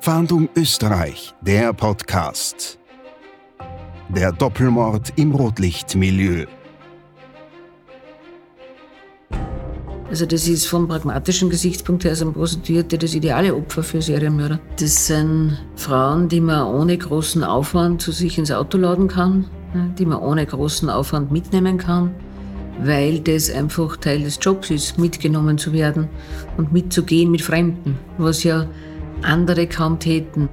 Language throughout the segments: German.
Fahndung Österreich, der Podcast. Der Doppelmord im Rotlichtmilieu. Also das ist vom pragmatischen Gesichtspunkt her sind Prostituierte das ideale Opfer für Serienmörder. Das sind Frauen, die man ohne großen Aufwand zu sich ins Auto laden kann, die man ohne großen Aufwand mitnehmen kann, weil das einfach Teil des Jobs ist, mitgenommen zu werden und mitzugehen mit Fremden, was ja andere kaum täten.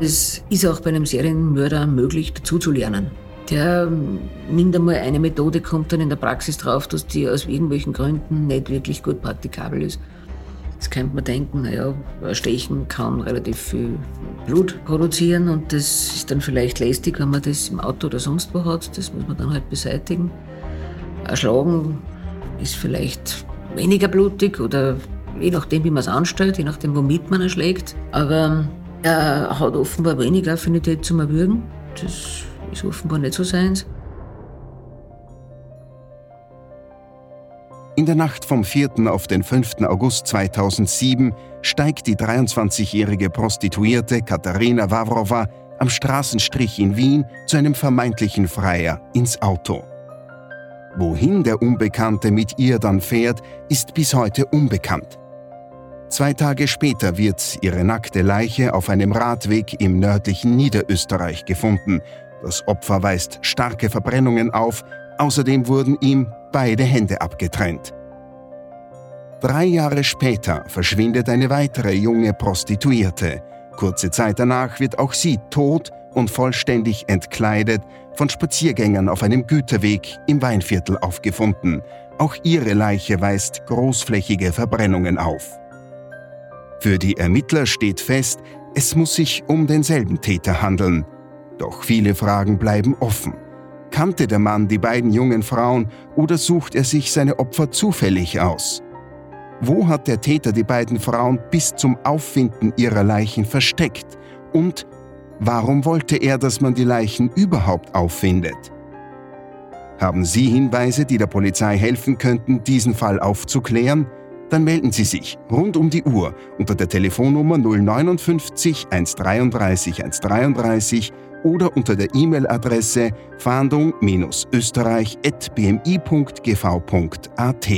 Es ist auch bei einem Serienmörder möglich, dazuzulernen. Der nimmt einmal eine Methode, kommt dann in der Praxis drauf, dass die aus irgendwelchen Gründen nicht wirklich gut praktikabel ist. Jetzt könnte man denken, naja, ein Stechen kann relativ viel Blut produzieren und das ist dann vielleicht lästig, wenn man das im Auto oder sonst wo hat. Das muss man dann halt beseitigen. Erschlagen ist vielleicht weniger blutig oder je nachdem, wie man es anstellt, je nachdem, womit man erschlägt. Aber er hat offenbar weniger Affinität zum Erwürgen. Das ist offenbar nicht so seins. In der Nacht vom 4. auf den 5. August 2007 steigt die 23-jährige Prostituierte Katharina Wawrowa am Straßenstrich in Wien zu einem vermeintlichen Freier ins Auto. Wohin der Unbekannte mit ihr dann fährt, ist bis heute unbekannt. Zwei Tage später wird ihre nackte Leiche auf einem Radweg im nördlichen Niederösterreich gefunden das Opfer weist starke Verbrennungen auf, außerdem wurden ihm beide Hände abgetrennt. Drei Jahre später verschwindet eine weitere junge Prostituierte. Kurze Zeit danach wird auch sie tot und vollständig entkleidet von Spaziergängern auf einem Güterweg im Weinviertel aufgefunden. Auch ihre Leiche weist großflächige Verbrennungen auf. Für die Ermittler steht fest, es muss sich um denselben Täter handeln. Doch viele Fragen bleiben offen. Kannte der Mann die beiden jungen Frauen oder sucht er sich seine Opfer zufällig aus? Wo hat der Täter die beiden Frauen bis zum Auffinden ihrer Leichen versteckt? Und warum wollte er, dass man die Leichen überhaupt auffindet? Haben Sie Hinweise, die der Polizei helfen könnten, diesen Fall aufzuklären? Dann melden Sie sich rund um die Uhr unter der Telefonnummer 059 133 133 oder unter der E-Mail-Adresse fahndung-österreich.bmi.gv.at.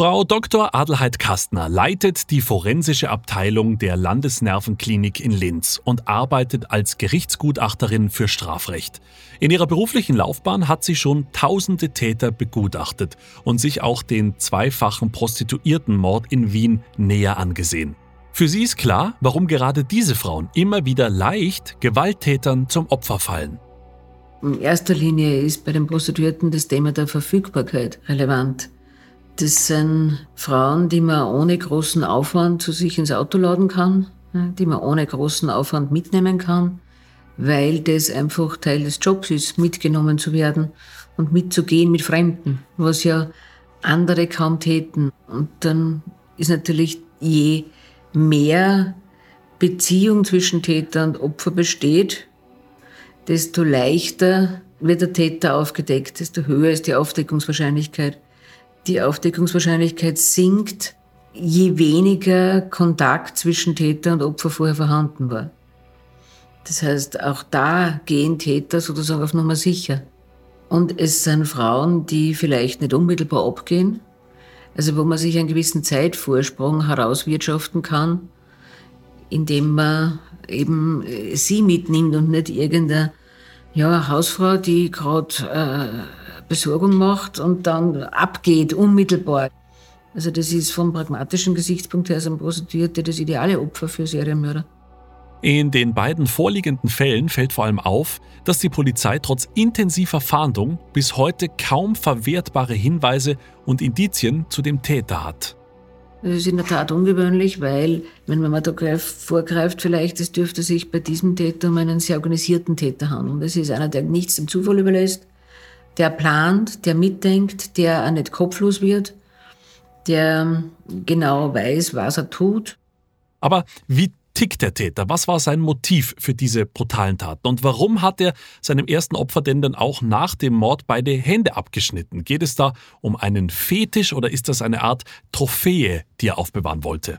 Frau Dr. Adelheid Kastner leitet die forensische Abteilung der Landesnervenklinik in Linz und arbeitet als Gerichtsgutachterin für Strafrecht. In ihrer beruflichen Laufbahn hat sie schon tausende Täter begutachtet und sich auch den zweifachen Prostituiertenmord in Wien näher angesehen. Für sie ist klar, warum gerade diese Frauen immer wieder leicht Gewalttätern zum Opfer fallen. In erster Linie ist bei den Prostituierten das Thema der Verfügbarkeit relevant. Das sind Frauen, die man ohne großen Aufwand zu sich ins Auto laden kann, die man ohne großen Aufwand mitnehmen kann, weil das einfach Teil des Jobs ist, mitgenommen zu werden und mitzugehen mit Fremden, was ja andere kaum täten. Und dann ist natürlich je mehr Beziehung zwischen Täter und Opfer besteht, desto leichter wird der Täter aufgedeckt, desto höher ist die Aufdeckungswahrscheinlichkeit. Die Aufdeckungswahrscheinlichkeit sinkt, je weniger Kontakt zwischen Täter und Opfer vorher vorhanden war. Das heißt, auch da gehen Täter sozusagen auf Nummer sicher. Und es sind Frauen, die vielleicht nicht unmittelbar abgehen, also wo man sich einen gewissen Zeitvorsprung herauswirtschaften kann, indem man eben äh, sie mitnimmt und nicht irgendeine ja, Hausfrau, die gerade äh, Besorgung macht und dann abgeht, unmittelbar. Also das ist vom pragmatischen Gesichtspunkt her so ein Prostituierte das ideale Opfer für Serienmörder. In den beiden vorliegenden Fällen fällt vor allem auf, dass die Polizei trotz intensiver Fahndung bis heute kaum verwertbare Hinweise und Indizien zu dem Täter hat. Das ist in der Tat ungewöhnlich, weil, wenn man mal da vorgreift, vielleicht, es dürfte sich bei diesem Täter um einen sehr organisierten Täter handeln. Das ist einer, der nichts dem Zufall überlässt, der plant, der mitdenkt, der auch nicht kopflos wird, der genau weiß, was er tut. Aber wie tickt der Täter? Was war sein Motiv für diese brutalen Taten? Und warum hat er seinem ersten Opfer denn dann auch nach dem Mord beide Hände abgeschnitten? Geht es da um einen Fetisch oder ist das eine Art Trophäe, die er aufbewahren wollte?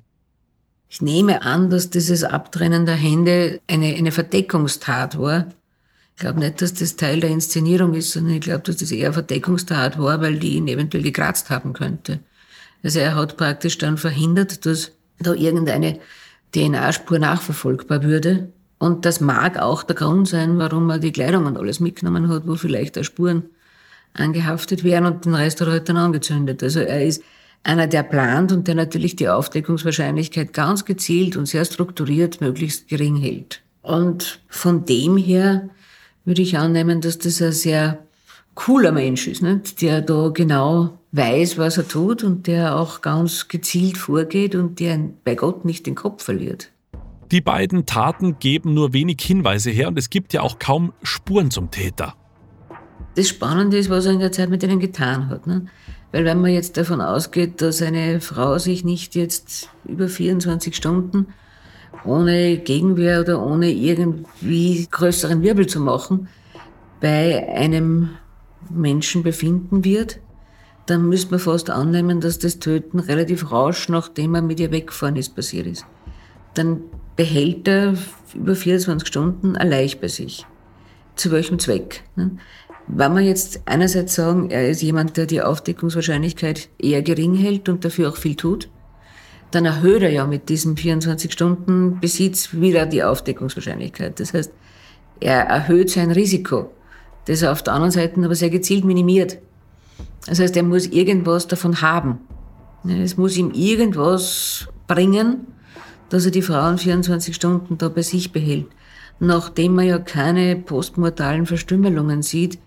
Ich nehme an, dass dieses Abtrennen der Hände eine, eine Verdeckungstat war. Ich glaube nicht, dass das Teil der Inszenierung ist, sondern ich glaube, dass das eher Verdeckungstat war, weil die ihn eventuell gekratzt haben könnte. Also er hat praktisch dann verhindert, dass da irgendeine DNA-Spur nachverfolgbar würde. Und das mag auch der Grund sein, warum er die Kleidung und alles mitgenommen hat, wo vielleicht da Spuren angehaftet wären und den Rest hat er halt dann angezündet. Also er ist einer, der plant und der natürlich die Aufdeckungswahrscheinlichkeit ganz gezielt und sehr strukturiert möglichst gering hält. Und von dem her würde ich annehmen, dass das ein sehr cooler Mensch ist, nicht? der da genau weiß, was er tut und der auch ganz gezielt vorgeht und der bei Gott nicht den Kopf verliert. Die beiden Taten geben nur wenig Hinweise her und es gibt ja auch kaum Spuren zum Täter. Das Spannende ist, was er in der Zeit mit ihnen getan hat. Ne? Weil wenn man jetzt davon ausgeht, dass eine Frau sich nicht jetzt über 24 Stunden ohne Gegenwehr oder ohne irgendwie größeren Wirbel zu machen bei einem Menschen befinden wird, dann müsste man fast annehmen, dass das Töten relativ rasch, nachdem er mit ihr weggefahren ist, passiert ist. Dann behält er über 24 Stunden ein Leich bei sich. Zu welchem Zweck? Ne? Wenn wir jetzt einerseits sagen, er ist jemand, der die Aufdeckungswahrscheinlichkeit eher gering hält und dafür auch viel tut, dann erhöht er ja mit diesem 24-Stunden-Besitz wieder die Aufdeckungswahrscheinlichkeit. Das heißt, er erhöht sein Risiko, das er auf der anderen Seite aber sehr gezielt minimiert. Das heißt, er muss irgendwas davon haben. Es muss ihm irgendwas bringen, dass er die Frauen 24 Stunden da bei sich behält. Nachdem man ja keine postmortalen Verstümmelungen sieht,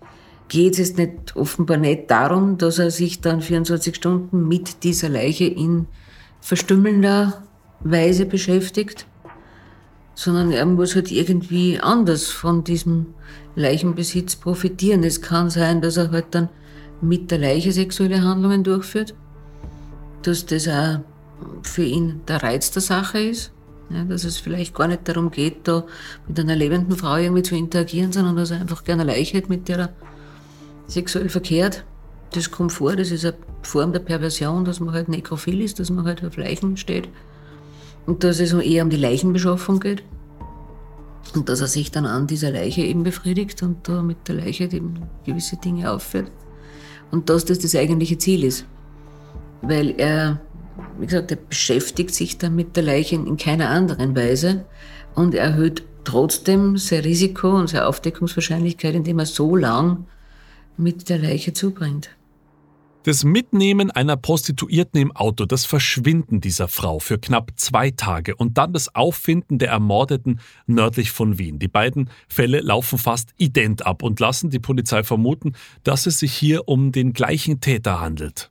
geht es nicht, offenbar nicht darum, dass er sich dann 24 Stunden mit dieser Leiche in verstümmelnder Weise beschäftigt, sondern er muss halt irgendwie anders von diesem Leichenbesitz profitieren. Es kann sein, dass er halt dann mit der Leiche sexuelle Handlungen durchführt, dass das auch für ihn der Reiz der Sache ist. Ja, dass es vielleicht gar nicht darum geht, da mit einer lebenden Frau irgendwie zu interagieren, sondern dass er einfach gerne Leiche hat, mit der er sexuell verkehrt. Das kommt vor, das ist eine Form der Perversion, dass man halt nekrophil ist, dass man halt auf Leichen steht. Und dass es eher um die Leichenbeschaffung geht. Und dass er sich dann an dieser Leiche eben befriedigt und da mit der Leiche eben gewisse Dinge aufführt. Und dass das das eigentliche Ziel ist. Weil er, wie gesagt, er beschäftigt sich dann mit der Leiche in keiner anderen Weise und erhöht trotzdem sein Risiko und seine Aufdeckungswahrscheinlichkeit, indem er so lang mit der Leiche zubringt. Das Mitnehmen einer Prostituierten im Auto, das Verschwinden dieser Frau für knapp zwei Tage und dann das Auffinden der Ermordeten nördlich von Wien. Die beiden Fälle laufen fast ident ab und lassen die Polizei vermuten, dass es sich hier um den gleichen Täter handelt.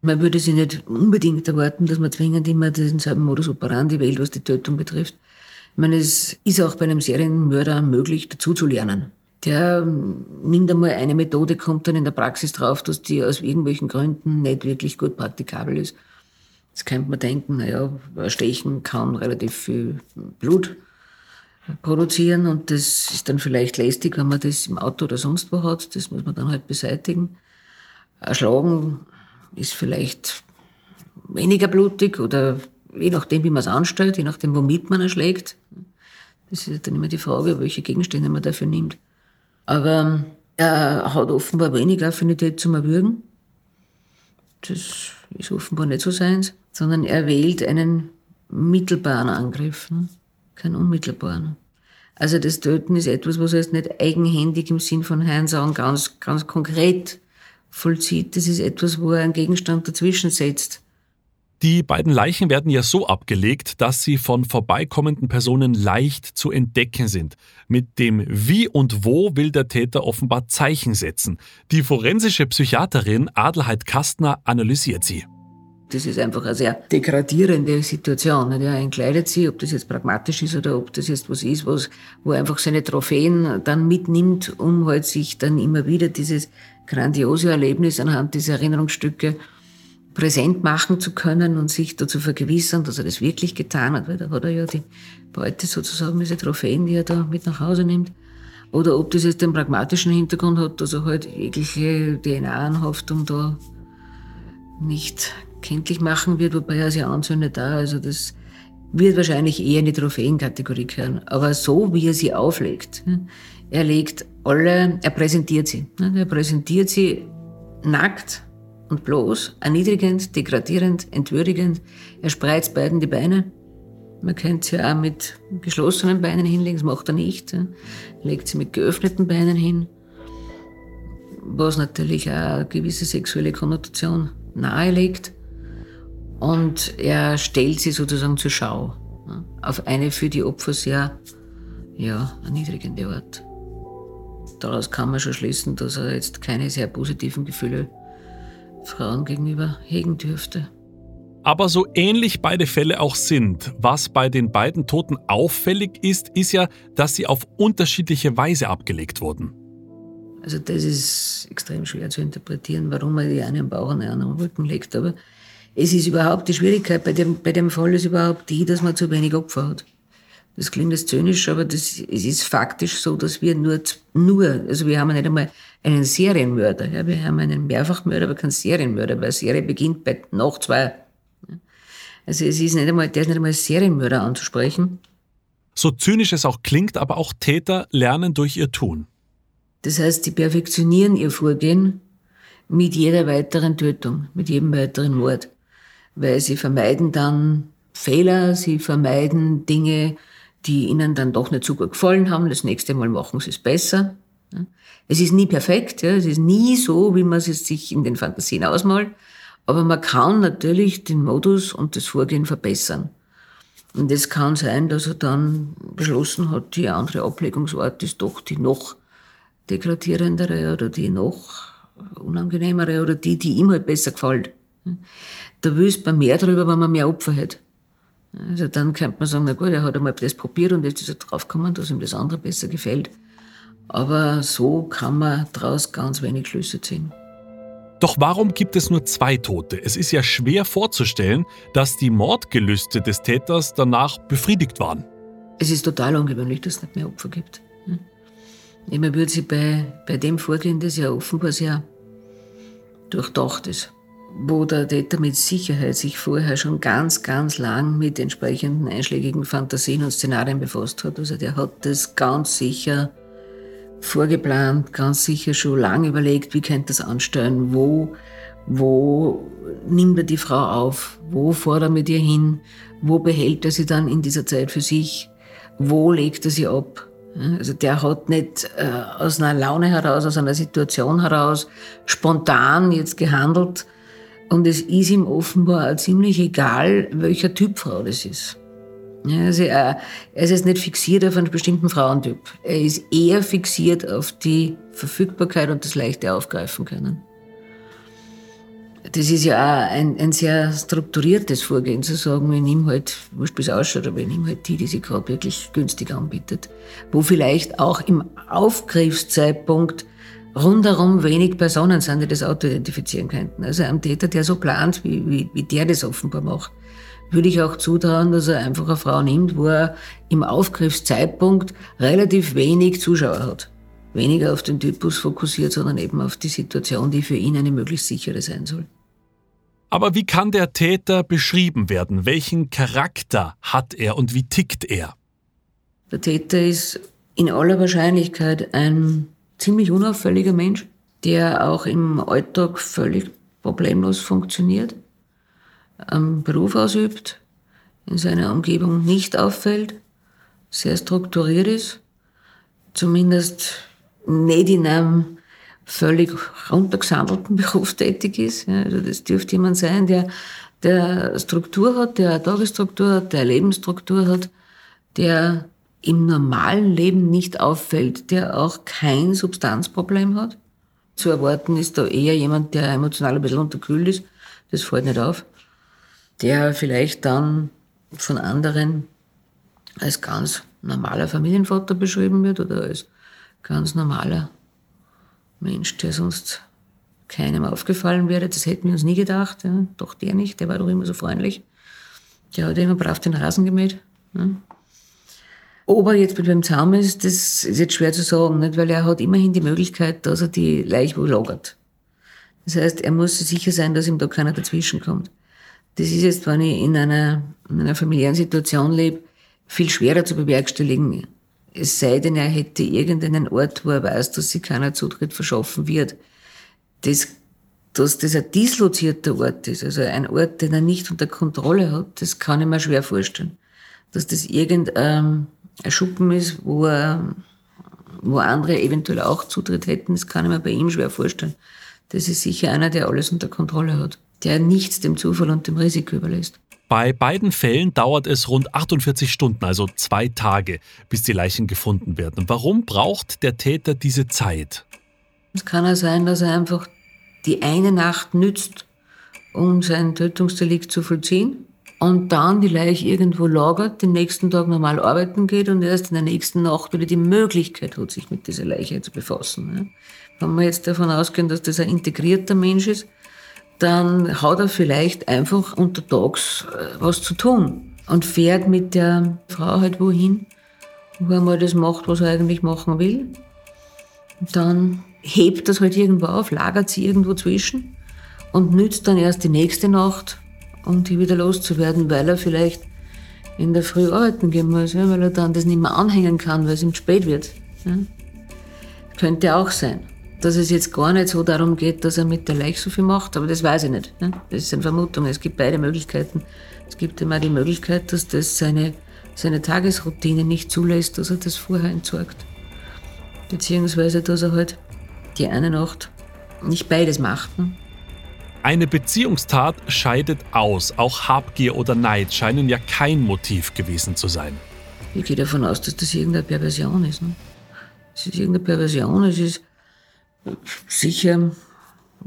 Man würde sich nicht unbedingt erwarten, dass man zwingend immer denselben Modus operandi wählt, was die Tötung betrifft. Ich meine, es ist auch bei einem Serienmörder möglich, dazu zu lernen der nimmt einmal eine Methode, kommt dann in der Praxis drauf, dass die aus irgendwelchen Gründen nicht wirklich gut praktikabel ist. Jetzt könnte man denken, naja, Stechen kann relativ viel Blut produzieren und das ist dann vielleicht lästig, wenn man das im Auto oder sonst wo hat. Das muss man dann halt beseitigen. Erschlagen ist vielleicht weniger blutig oder je nachdem, wie man es anstellt, je nachdem, womit man erschlägt. Das ist dann immer die Frage, welche Gegenstände man dafür nimmt. Aber er hat offenbar wenig Affinität zum Erwürgen. Das ist offenbar nicht so seins, sondern er wählt einen mittelbaren Angriff, ne? keinen unmittelbaren. Also das Töten ist etwas, was er jetzt nicht eigenhändig im Sinn von Herrn sagen, ganz, ganz konkret vollzieht. Das ist etwas, wo er einen Gegenstand dazwischen setzt. Die beiden Leichen werden ja so abgelegt, dass sie von vorbeikommenden Personen leicht zu entdecken sind. Mit dem Wie und Wo will der Täter offenbar Zeichen setzen. Die forensische Psychiaterin Adelheid Kastner analysiert sie. Das ist einfach eine sehr degradierende Situation. Er entkleidet sie, ob das jetzt pragmatisch ist oder ob das jetzt was ist, was, wo er einfach seine Trophäen dann mitnimmt, um halt sich dann immer wieder dieses grandiose Erlebnis anhand dieser Erinnerungsstücke präsent machen zu können und sich dazu vergewissern, dass er das wirklich getan hat, weil da hat er ja die Beute sozusagen, diese Trophäen, die er da mit nach Hause nimmt. Oder ob das jetzt den pragmatischen Hintergrund hat, dass er halt jegliche DNA-Anhaftung da nicht kenntlich machen wird, wobei er sie anzündet da. Also das wird wahrscheinlich eher in die Trophäenkategorie gehören. Aber so, wie er sie auflegt, er legt alle, er präsentiert sie. Er präsentiert sie nackt und bloß, erniedrigend, degradierend, entwürdigend. Er spreizt beiden die Beine. Man könnte sie auch mit geschlossenen Beinen hinlegen, das macht er nicht. Er legt sie mit geöffneten Beinen hin, was natürlich auch eine gewisse sexuelle Konnotation nahelegt. Und er stellt sie sozusagen zur Schau. Auf eine für die Opfer sehr ja, erniedrigende Art. Daraus kann man schon schließen, dass er jetzt keine sehr positiven Gefühle Frauen gegenüber hegen dürfte. Aber so ähnlich beide Fälle auch sind, was bei den beiden Toten auffällig ist, ist ja, dass sie auf unterschiedliche Weise abgelegt wurden. Also das ist extrem schwer zu interpretieren, warum man die eine am Bauch und die andere am Rücken legt. Aber es ist überhaupt die Schwierigkeit bei dem, bei dem Fall ist überhaupt die, dass man zu wenig Opfer hat. Das klingt jetzt zynisch, aber das, es ist faktisch so, dass wir nur, nur, also wir haben nicht einmal einen Serienmörder. Ja, wir haben einen Mehrfachmörder, aber keinen Serienmörder, weil Serie beginnt bei noch zwei. Also es ist nicht einmal, der ist nicht einmal Serienmörder anzusprechen. So zynisch es auch klingt, aber auch Täter lernen durch ihr Tun. Das heißt, sie perfektionieren ihr Vorgehen mit jeder weiteren Tötung, mit jedem weiteren Mord. Weil sie vermeiden dann Fehler, sie vermeiden Dinge, die ihnen dann doch nicht so gut gefallen haben. Das nächste Mal machen sie es besser. Es ist nie perfekt, es ist nie so, wie man es sich in den Fantasien ausmalt, aber man kann natürlich den Modus und das Vorgehen verbessern. Und es kann sein, dass er dann beschlossen hat, die andere Ablegungsart ist doch die noch degradierendere oder die noch unangenehmere oder die, die ihm halt besser gefällt. Da wüsste man mehr darüber, wenn man mehr Opfer hat. Also dann könnte man sagen, na gut, er hat einmal das probiert und jetzt ist er draufgekommen, dass ihm das andere besser gefällt. Aber so kann man daraus ganz wenig Schlüsse ziehen. Doch warum gibt es nur zwei Tote? Es ist ja schwer vorzustellen, dass die Mordgelüste des Täters danach befriedigt waren. Es ist total ungewöhnlich, dass es nicht mehr Opfer gibt. Man würde sich bei, bei dem Vorgehen, das ja offenbar sehr durchdacht ist, wo der Täter mit Sicherheit sich vorher schon ganz, ganz lang mit entsprechenden einschlägigen Fantasien und Szenarien befasst hat. Also der hat das ganz sicher vorgeplant, ganz sicher schon lange überlegt, wie könnte das anstellen, wo, wo nimmt er die Frau auf, wo fährt er mit ihr hin, wo behält er sie dann in dieser Zeit für sich, wo legt er sie ab. Also der hat nicht äh, aus einer Laune heraus, aus einer Situation heraus spontan jetzt gehandelt und es ist ihm offenbar ziemlich egal, welcher Typ Frau das ist. Ja, also er, er ist jetzt nicht fixiert auf einen bestimmten Frauentyp. Er ist eher fixiert auf die Verfügbarkeit und das leichte Aufgreifen können. Das ist ja auch ein, ein sehr strukturiertes Vorgehen, zu sagen, wir nehmen halt, wurscht es ausschaut, aber wir nehmen halt die, die sich gerade wirklich günstig anbietet. Wo vielleicht auch im Aufgriffszeitpunkt rundherum wenig Personen sind, die das Auto identifizieren könnten. Also ein Täter, der so plant, wie, wie, wie der das offenbar macht würde ich auch zutrauen, dass er einfach eine Frau nimmt, wo er im Aufgriffszeitpunkt relativ wenig Zuschauer hat. Weniger auf den Typus fokussiert, sondern eben auf die Situation, die für ihn eine möglichst sichere sein soll. Aber wie kann der Täter beschrieben werden? Welchen Charakter hat er und wie tickt er? Der Täter ist in aller Wahrscheinlichkeit ein ziemlich unauffälliger Mensch, der auch im Alltag völlig problemlos funktioniert ähm, Beruf ausübt, in seiner Umgebung nicht auffällt, sehr strukturiert ist, zumindest nicht in einem völlig runtergesandelten Beruf tätig ist. Also das dürfte jemand sein, der, der Struktur hat, der eine Tagesstruktur hat, der eine Lebensstruktur hat, der im normalen Leben nicht auffällt, der auch kein Substanzproblem hat. Zu erwarten ist da eher jemand, der emotional ein bisschen unterkühlt ist. Das fällt nicht auf der vielleicht dann von anderen als ganz normaler Familienvater beschrieben wird oder als ganz normaler Mensch, der sonst keinem aufgefallen wäre. Das hätten wir uns nie gedacht. Ja. Doch der nicht, der war doch immer so freundlich. Der hat immer brav den Rasen gemäht. Ja. Ob er jetzt beim Zaum ist, das ist jetzt schwer zu sagen, nicht? weil er hat immerhin die Möglichkeit, dass er die Leiche wo lagert. Das heißt, er muss sicher sein, dass ihm da keiner dazwischen kommt. Das ist jetzt, wenn ich in einer, in einer familiären Situation lebe, viel schwerer zu bewerkstelligen. Es sei denn, er hätte irgendeinen Ort, wo er weiß, dass sich keiner Zutritt verschaffen wird. Das, dass das ein dislozierter Ort ist, also ein Ort, den er nicht unter Kontrolle hat, das kann ich mir schwer vorstellen. Dass das irgendein Schuppen ist, wo, er, wo andere eventuell auch Zutritt hätten, das kann ich mir bei ihm schwer vorstellen. Das ist sicher einer, der alles unter Kontrolle hat, der nichts dem Zufall und dem Risiko überlässt. Bei beiden Fällen dauert es rund 48 Stunden, also zwei Tage, bis die Leichen gefunden werden. Warum braucht der Täter diese Zeit? Es kann ja sein, dass er einfach die eine Nacht nützt, um sein Tötungsdelikt zu vollziehen und dann die Leiche irgendwo lagert, den nächsten Tag normal arbeiten geht und erst in der nächsten Nacht wieder die Möglichkeit hat, sich mit dieser Leiche zu befassen. Wenn wir jetzt davon ausgehen, dass das ein integrierter Mensch ist, dann hat er vielleicht einfach untertags äh, was zu tun und fährt mit der Frau halt wohin, wo er mal das macht, was er eigentlich machen will. Und dann hebt das halt irgendwo auf, lagert sie irgendwo zwischen und nützt dann erst die nächste Nacht, um die wieder loszuwerden, weil er vielleicht in der Früh arbeiten gehen muss, weil er dann das nicht mehr anhängen kann, weil es ihm spät wird. Könnte auch sein dass es jetzt gar nicht so darum geht, dass er mit der Leiche so viel macht, aber das weiß ich nicht. Das ist eine Vermutung. Es gibt beide Möglichkeiten. Es gibt immer die Möglichkeit, dass das seine, seine Tagesroutine nicht zulässt, dass er das vorher entsorgt. Beziehungsweise, dass er halt die eine Nacht nicht beides macht. Ne? Eine Beziehungstat scheidet aus. Auch Habgier oder Neid scheinen ja kein Motiv gewesen zu sein. Ich gehe davon aus, dass das irgendeine Perversion ist. Ne? Es ist irgendeine Perversion, es ist Sicher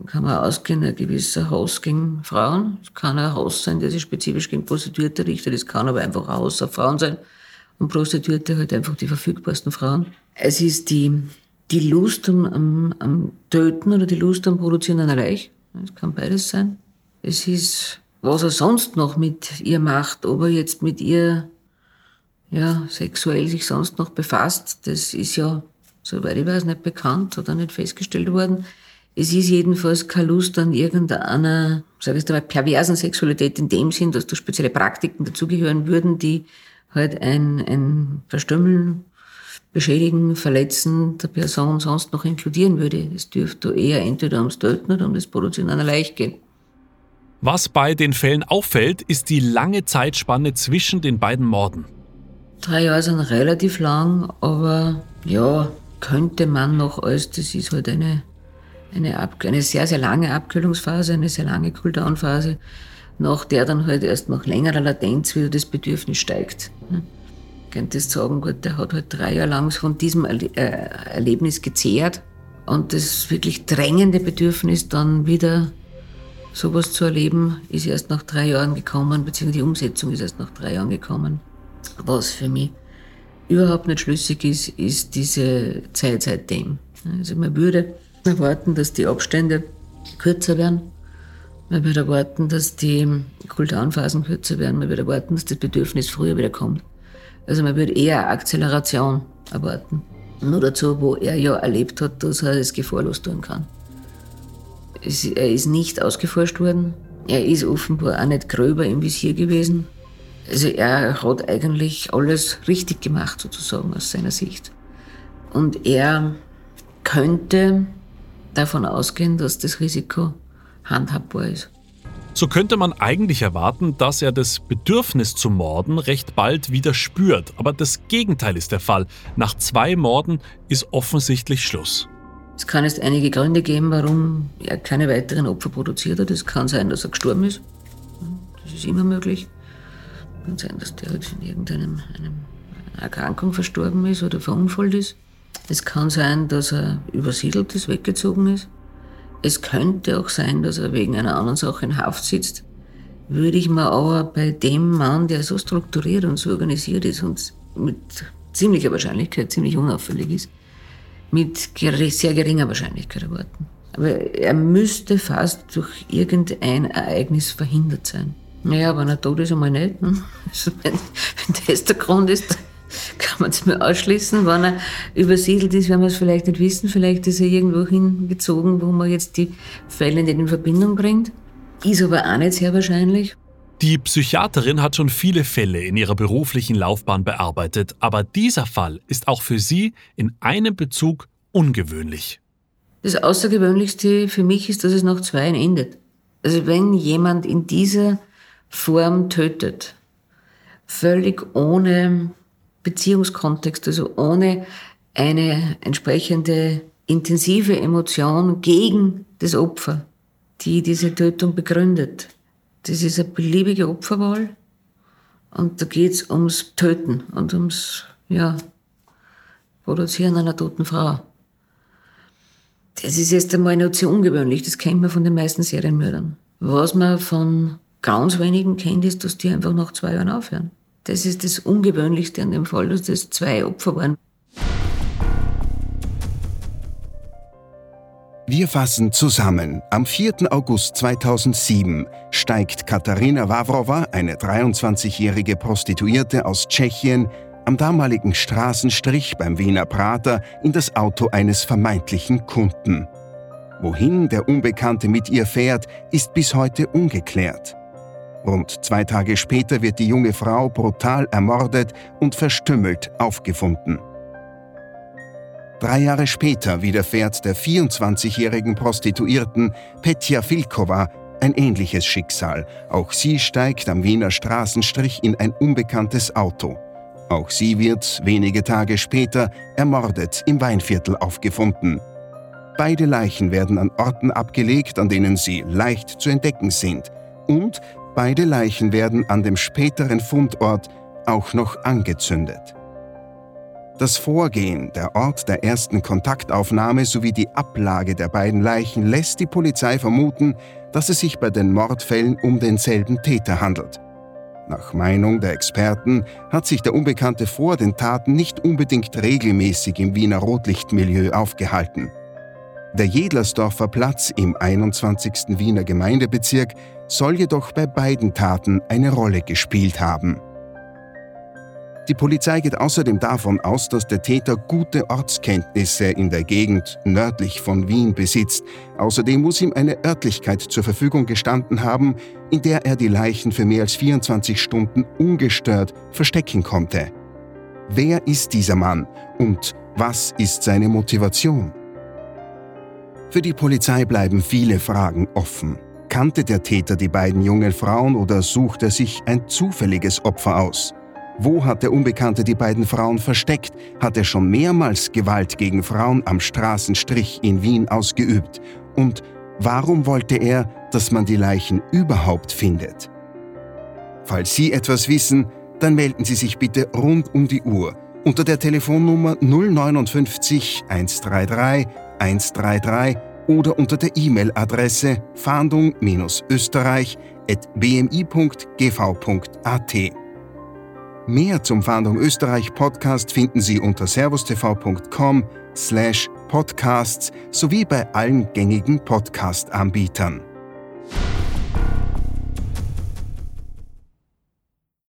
kann man ausgehen, ein gewisser Haus gegen Frauen. Es kann ein Haus sein, der sich spezifisch gegen Prostituierte richtet. Es kann aber einfach ein Haus auf Frauen sein. Und Prostituierte halt einfach die verfügbarsten Frauen. Es ist die, die Lust am, am, am Töten oder die Lust am Produzieren einer Leiche. Es kann beides sein. Es ist, was er sonst noch mit ihr macht, ob er jetzt mit ihr ja, sexuell sich sonst noch befasst, das ist ja soweit ich weiß, nicht bekannt oder nicht festgestellt worden. Es ist jedenfalls keine Lust an irgendeiner, sag ich mal, perversen Sexualität in dem Sinn, dass da spezielle Praktiken dazugehören würden, die halt ein, ein Verstümmeln, Beschädigen, Verletzen der Person sonst noch inkludieren würde. Es dürfte eher entweder ums Töten oder um das Produzieren einer Leiche gehen. Was bei den Fällen auffällt, ist die lange Zeitspanne zwischen den beiden Morden. Drei Jahre sind relativ lang, aber ja, könnte man noch als, das ist halt eine, eine, Ab eine sehr, sehr lange Abkühlungsphase, eine sehr lange Cooldown-Phase, nach der dann halt erst nach längerer Latenz wieder das Bedürfnis steigt. Ich könnte sagen, gut, der hat halt drei Jahre lang von diesem äh, Erlebnis gezehrt und das wirklich drängende Bedürfnis dann wieder sowas zu erleben, ist erst nach drei Jahren gekommen, beziehungsweise die Umsetzung ist erst nach drei Jahren gekommen, was für mich überhaupt nicht schlüssig ist, ist diese Zeit seitdem. Also man würde erwarten, dass die Abstände kürzer werden. Man würde erwarten, dass die Kulturanphasen kürzer werden. Man würde erwarten, dass das Bedürfnis früher wieder kommt. Also man würde eher Akzeleration erwarten. Nur dazu, wo er ja erlebt hat, dass er es gefahrlos tun kann. er ist nicht ausgeforscht worden. Er ist offenbar auch nicht gröber im Visier gewesen. Also er hat eigentlich alles richtig gemacht, sozusagen aus seiner Sicht. Und er könnte davon ausgehen, dass das Risiko handhabbar ist. So könnte man eigentlich erwarten, dass er das Bedürfnis zu morden recht bald wieder spürt. Aber das Gegenteil ist der Fall. Nach zwei Morden ist offensichtlich Schluss. Es kann jetzt einige Gründe geben, warum er keine weiteren Opfer produziert hat. Es kann sein, dass er gestorben ist. Das ist immer möglich. Kann sein, dass der halt in irgendeiner Erkrankung verstorben ist oder verunfallt ist. Es kann sein, dass er übersiedelt ist, weggezogen ist. Es könnte auch sein, dass er wegen einer anderen Sache in Haft sitzt. Würde ich mir aber bei dem Mann, der so strukturiert und so organisiert ist und mit ziemlicher Wahrscheinlichkeit ziemlich unauffällig ist, mit sehr geringer Wahrscheinlichkeit erwarten. Aber er müsste fast durch irgendein Ereignis verhindert sein. Naja, wenn er tot ist, einmal nicht. Ne? Wenn, wenn das der Grund ist, kann man es mir ausschließen. Wenn er übersiedelt ist, werden wir es vielleicht nicht wissen. Vielleicht ist er irgendwo hingezogen, wo man jetzt die Fälle nicht in Verbindung bringt. Ist aber auch nicht sehr wahrscheinlich. Die Psychiaterin hat schon viele Fälle in ihrer beruflichen Laufbahn bearbeitet, aber dieser Fall ist auch für sie in einem Bezug ungewöhnlich. Das Außergewöhnlichste für mich ist, dass es nach zwei endet. Also wenn jemand in dieser Form tötet, völlig ohne Beziehungskontext, also ohne eine entsprechende intensive Emotion gegen das Opfer, die diese Tötung begründet. Das ist eine beliebige Opferwahl und da geht es ums Töten und ums ja, Produzieren einer toten Frau. Das ist jetzt einmal nicht so ungewöhnlich, das kennt man von den meisten Serienmördern. Was man von ganz wenigen kennt, ist, dass die einfach nach zwei Jahren aufhören. Das ist das Ungewöhnlichste an dem Fall, dass das zwei Opfer waren. Wir fassen zusammen. Am 4. August 2007 steigt Katharina Wawrowa, eine 23-jährige Prostituierte aus Tschechien, am damaligen Straßenstrich beim Wiener Prater in das Auto eines vermeintlichen Kunden. Wohin der Unbekannte mit ihr fährt, ist bis heute ungeklärt. Rund zwei Tage später wird die junge Frau brutal ermordet und verstümmelt aufgefunden. Drei Jahre später widerfährt der 24-jährigen Prostituierten Petja Filkova ein ähnliches Schicksal. Auch sie steigt am Wiener Straßenstrich in ein unbekanntes Auto. Auch sie wird wenige Tage später ermordet im Weinviertel aufgefunden. Beide Leichen werden an Orten abgelegt, an denen sie leicht zu entdecken sind. Und Beide Leichen werden an dem späteren Fundort auch noch angezündet. Das Vorgehen, der Ort der ersten Kontaktaufnahme sowie die Ablage der beiden Leichen lässt die Polizei vermuten, dass es sich bei den Mordfällen um denselben Täter handelt. Nach Meinung der Experten hat sich der Unbekannte vor den Taten nicht unbedingt regelmäßig im Wiener Rotlichtmilieu aufgehalten. Der Jedlersdorfer Platz im 21. Wiener Gemeindebezirk soll jedoch bei beiden Taten eine Rolle gespielt haben. Die Polizei geht außerdem davon aus, dass der Täter gute Ortskenntnisse in der Gegend nördlich von Wien besitzt. Außerdem muss ihm eine Örtlichkeit zur Verfügung gestanden haben, in der er die Leichen für mehr als 24 Stunden ungestört verstecken konnte. Wer ist dieser Mann und was ist seine Motivation? Für die Polizei bleiben viele Fragen offen. Kannte der Täter die beiden jungen Frauen oder sucht er sich ein zufälliges Opfer aus? Wo hat der Unbekannte die beiden Frauen versteckt? Hat er schon mehrmals Gewalt gegen Frauen am Straßenstrich in Wien ausgeübt? Und warum wollte er, dass man die Leichen überhaupt findet? Falls Sie etwas wissen, dann melden Sie sich bitte rund um die Uhr unter der Telefonnummer 059 133 133 oder unter der E-Mail-Adresse fahndung-österreich.bmi.gv.at. Mehr zum Fahndung Österreich Podcast finden Sie unter servustv.com slash podcasts sowie bei allen gängigen Podcast-Anbietern.